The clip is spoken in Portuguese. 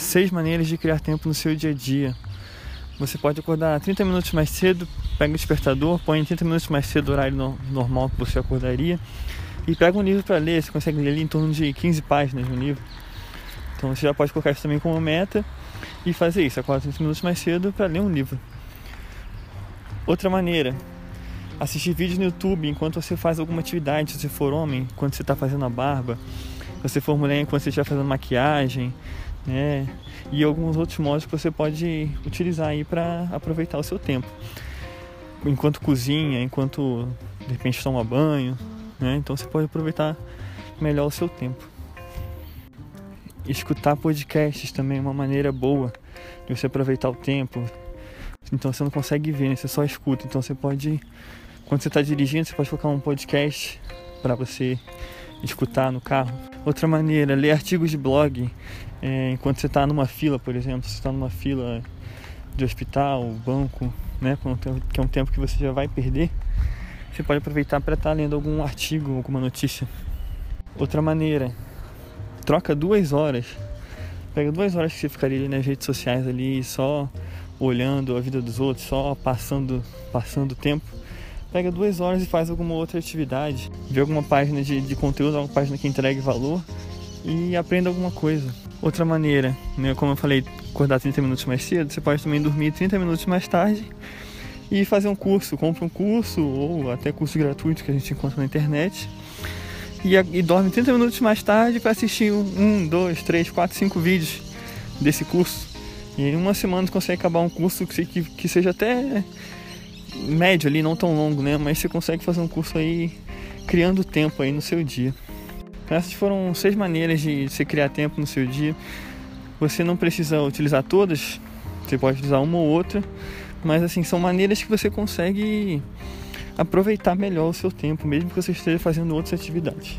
seis maneiras de criar tempo no seu dia a dia. Você pode acordar 30 minutos mais cedo, pega o despertador, põe 30 minutos mais cedo o horário no, normal que você acordaria e pega um livro para ler. Você consegue ler ali em torno de 15 páginas no livro. Então você já pode colocar isso também como meta e fazer isso, acorda 30 minutos mais cedo para ler um livro. Outra maneira, assistir vídeos no YouTube enquanto você faz alguma atividade, se você for homem, enquanto você está fazendo a barba, se você for mulher, enquanto você estiver fazendo maquiagem, né? E alguns outros modos que você pode utilizar aí para aproveitar o seu tempo. Enquanto cozinha, enquanto de repente toma banho, né? Então você pode aproveitar melhor o seu tempo. Escutar podcasts também é uma maneira boa de você aproveitar o tempo. Então você não consegue ver, né? você só escuta. Então você pode, quando você está dirigindo, você pode colocar um podcast para você escutar no carro. Outra maneira, ler artigos de blog é, enquanto você está numa fila, por exemplo, você está numa fila de hospital, banco, né, que é um tempo que você já vai perder, você pode aproveitar para estar tá lendo algum artigo, alguma notícia. Outra maneira, troca duas horas, pega duas horas que você ficaria ali nas redes sociais ali só olhando a vida dos outros, só passando passando tempo pega duas horas e faz alguma outra atividade, vê alguma página de, de conteúdo, alguma página que entregue valor e aprenda alguma coisa. Outra maneira, né, como eu falei, acordar 30 minutos mais cedo, você pode também dormir 30 minutos mais tarde e fazer um curso, compra um curso ou até curso gratuito que a gente encontra na internet e, e dorme 30 minutos mais tarde para assistir um, dois, três, quatro, cinco vídeos desse curso. E em uma semana você consegue acabar um curso que, que, que seja até médio ali, não tão longo, né? Mas você consegue fazer um curso aí criando tempo aí no seu dia. Essas foram seis maneiras de você criar tempo no seu dia. Você não precisa utilizar todas, você pode utilizar uma ou outra, mas assim, são maneiras que você consegue aproveitar melhor o seu tempo, mesmo que você esteja fazendo outras atividades.